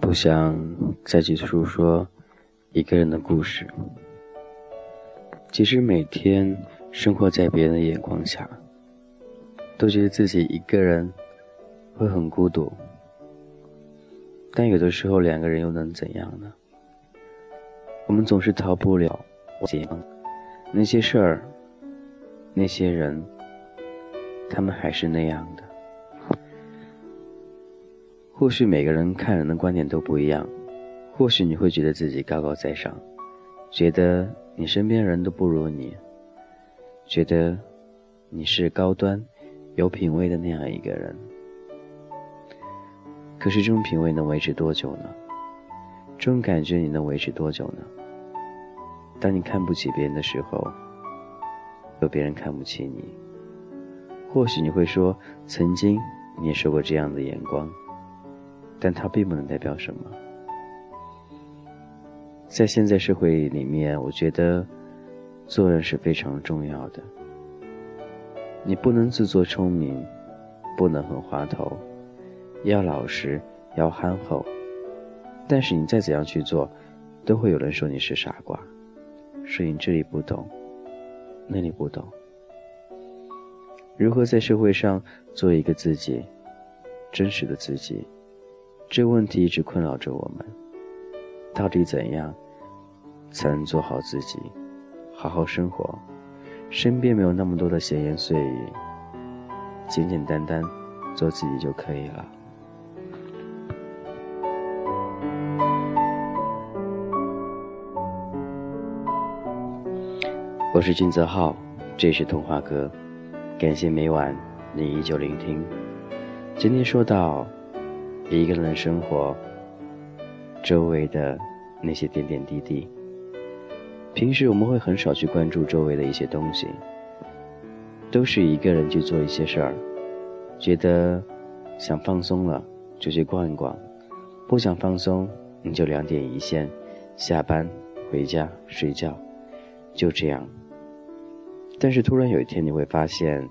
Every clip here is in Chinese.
不想再去诉说一个人的故事。其实每天生活在别人的眼光下，都觉得自己一个人会很孤独。但有的时候，两个人又能怎样呢？我们总是逃不了那些事儿、那些人，他们还是那样的。或许每个人看人的观点都不一样，或许你会觉得自己高高在上，觉得你身边人都不如你，觉得你是高端、有品位的那样一个人。可是这种品味能维持多久呢？这种感觉你能维持多久呢？当你看不起别人的时候，有别人看不起你。或许你会说，曾经你也受过这样的眼光。但它并不能代表什么。在现在社会里面，我觉得做人是非常重要的。你不能自作聪明，不能很滑头，要老实，要憨厚。但是你再怎样去做，都会有人说你是傻瓜，是你这里不懂，那里不懂。如何在社会上做一个自己，真实的自己？这问题一直困扰着我们：到底怎样才能做好自己，好好生活？身边没有那么多的闲言碎语，简简单单做自己就可以了。我是金泽浩，这是童话哥，感谢每晚你依旧聆听。今天说到。一个人的生活，周围的那些点点滴滴，平时我们会很少去关注周围的一些东西，都是一个人去做一些事儿，觉得想放松了就去逛一逛，不想放松你就两点一线，下班回家睡觉，就这样。但是突然有一天你会发现，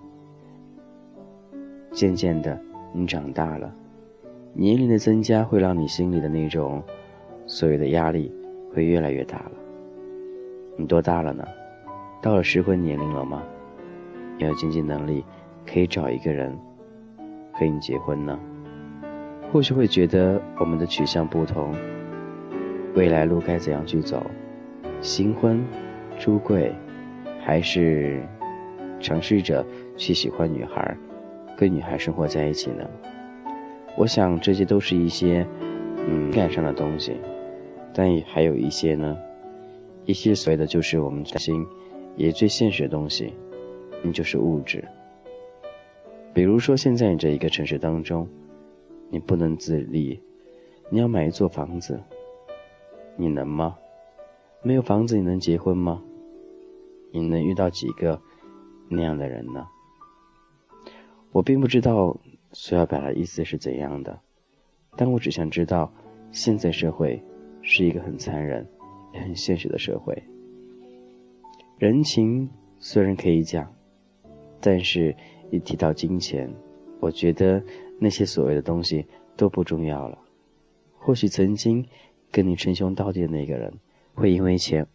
渐渐的你长大了。年龄的增加会让你心里的那种所有的压力会越来越大了。你多大了呢？到了适婚年龄了吗？你有经济能力可以找一个人和你结婚呢？或许会觉得我们的取向不同，未来路该怎样去走？新婚、出柜，还是尝试着去喜欢女孩，跟女孩生活在一起呢？我想这些都是一些，嗯，感上的东西，但也还有一些呢，一些所谓的就是我们心，也最现实的东西，那就是物质。比如说，现在你这一个城市当中，你不能自立，你要买一座房子，你能吗？没有房子你能结婚吗？你能遇到几个那样的人呢？我并不知道。所要表达的意思是怎样的？但我只想知道，现在社会是一个很残忍、也很现实的社会。人情虽然可以讲，但是一提到金钱，我觉得那些所谓的东西都不重要了。或许曾经跟你称兄道弟的那个人，会因为钱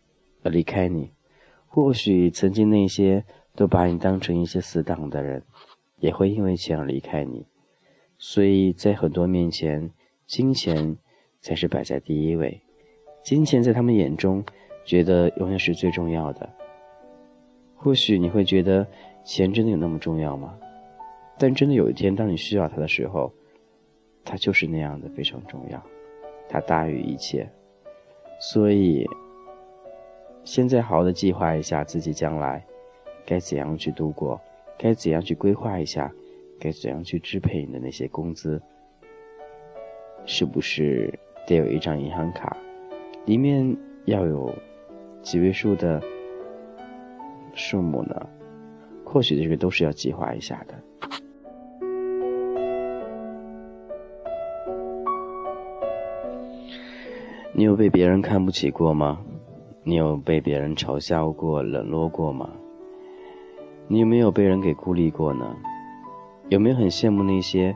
而离开你；或许曾经那些都把你当成一些死党的人。也会因为钱而离开你，所以在很多面前，金钱才是摆在第一位。金钱在他们眼中，觉得永远是最重要的。或许你会觉得钱真的有那么重要吗？但真的有一天，当你需要它的时候，它就是那样的非常重要，它大于一切。所以，现在好好的计划一下自己将来该怎样去度过。该怎样去规划一下？该怎样去支配你的那些工资？是不是得有一张银行卡，里面要有几位数的数目呢？或许这个都是要计划一下的。你有被别人看不起过吗？你有被别人嘲笑过、冷落过吗？你有没有被人给孤立过呢？有没有很羡慕那些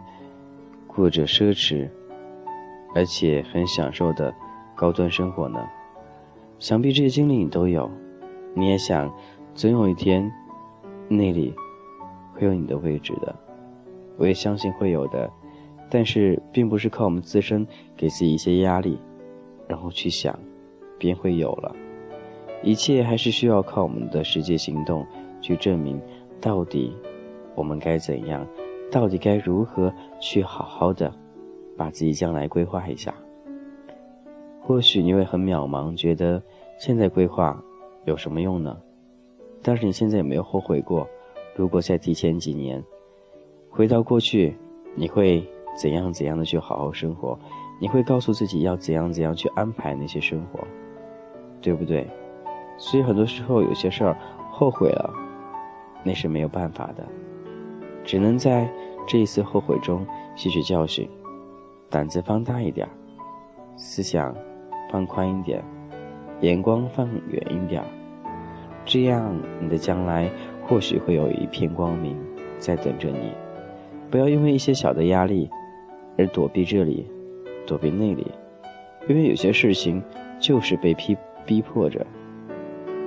过着奢侈而且很享受的高端生活呢？想必这些经历你都有。你也想，总有一天，那里会有你的位置的。我也相信会有的，但是并不是靠我们自身给自己一些压力，然后去想，便会有了。一切还是需要靠我们的实际行动去证明，到底我们该怎样，到底该如何去好好的把自己将来规划一下。或许你会很渺茫，觉得现在规划有什么用呢？但是你现在有没有后悔过？如果再提前几年，回到过去，你会怎样怎样的去好好生活？你会告诉自己要怎样怎样去安排那些生活，对不对？所以很多时候有些事儿后悔了，那是没有办法的，只能在这一次后悔中吸取教训，胆子放大一点，思想放宽一点，眼光放远一点，这样你的将来或许会有一片光明在等着你。不要因为一些小的压力而躲避这里，躲避那里，因为有些事情就是被逼逼迫着。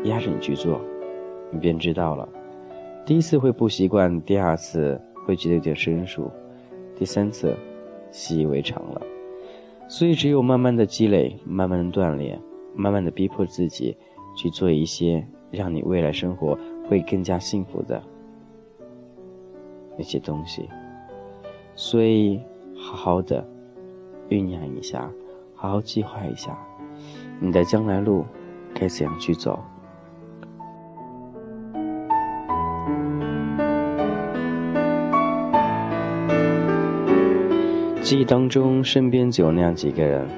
压着你去做，你便知道了。第一次会不习惯，第二次会觉得有点生疏，第三次习以为常了。所以，只有慢慢的积累，慢慢的锻炼，慢慢的逼迫自己去做一些让你未来生活会更加幸福的那些东西。所以，好好的酝酿一下，好好计划一下，你的将来路该怎样去走。记忆当中，身边只有那样几个人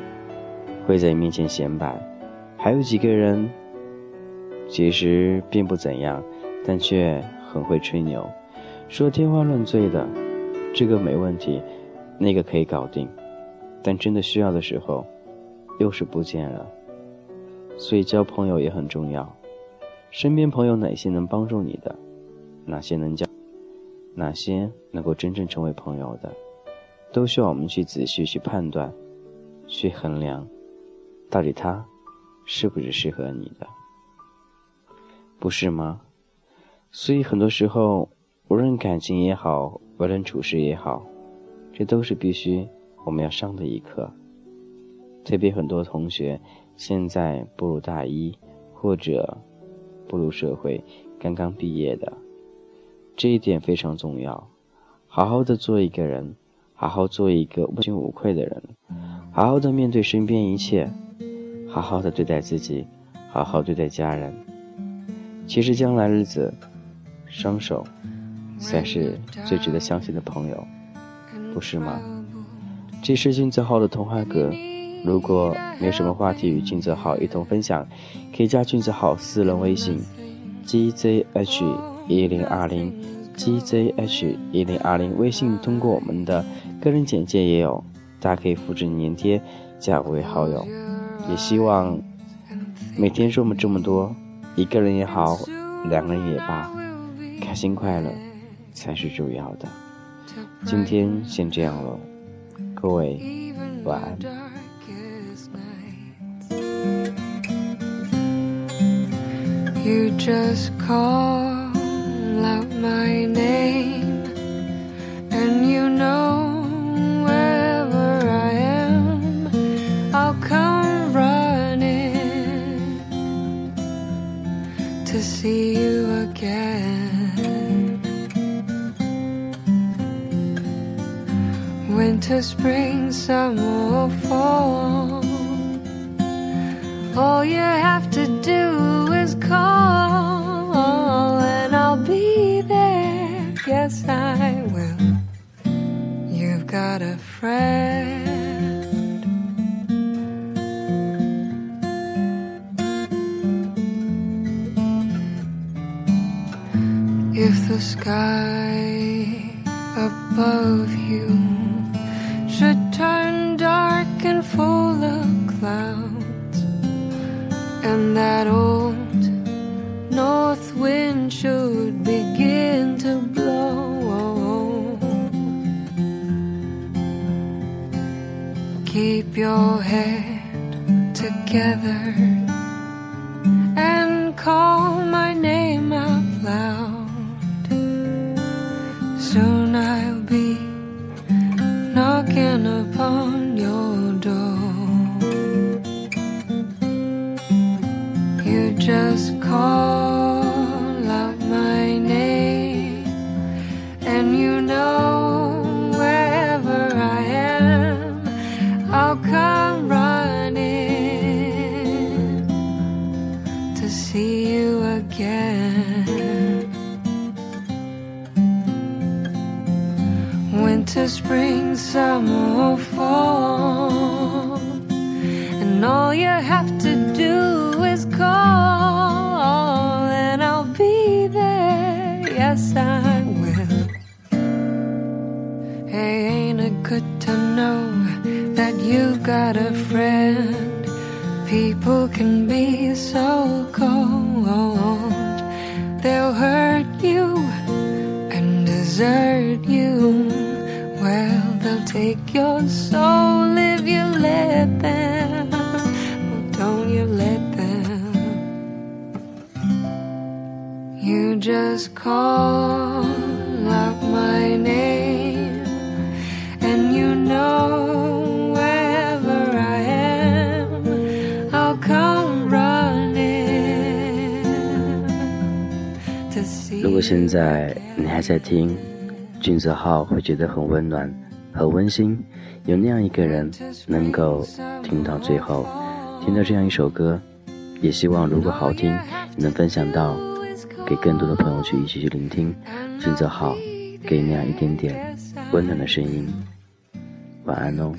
会在你面前显摆，还有几个人其实并不怎样，但却很会吹牛，说天花乱坠的。这个没问题，那个可以搞定，但真的需要的时候，又是不见了。所以交朋友也很重要，身边朋友哪些能帮助你的，哪些能交，哪些能够真正成为朋友的。都需要我们去仔细去判断，去衡量，到底他是不是适合你的，不是吗？所以很多时候，无论感情也好，无论处事也好，这都是必须我们要上的一课。特别很多同学现在步入大一，或者步入社会，刚刚毕业的，这一点非常重要。好好的做一个人。好好做一个问心无愧的人，好好的面对身边一切，好好的对待自己，好好对待家人。其实将来日子，双手才是最值得相信的朋友，不是吗？这是金泽浩的童话阁。如果没有什么话题与金泽浩一同分享，可以加金泽浩私人微信：gzh 一零二零。Gzh 一零二零微信通过我们的个人简介也有，大家可以复制粘贴加为好友。也希望每天说我们这么多，一个人也好，两个人也罢，开心快乐才是主要的。今天先这样了，各位晚安。You just call out my name, and you know wherever I am, I'll come running to see you again. Winter, spring, summer, fall. The sky above you should turn dark and full of clouds, and that old north wind should begin to blow. Keep your head together and call Yes, I will. Hey, ain't it good to know that you got a friend? People can be so cold, they'll hurt you and desert you. Well, they'll take your soul if you let them. Just call out my name, and you know wherever I am, I'll come running to see. 如果现在你还在听，俊泽浩会觉得很温暖、很温馨，有那样一个人能够听到最后，听到这样一首歌，也希望如果好听，你能分享到给更多的朋友去一起去聆听。金泽浩给你那样一点点温暖的声音，晚安哦。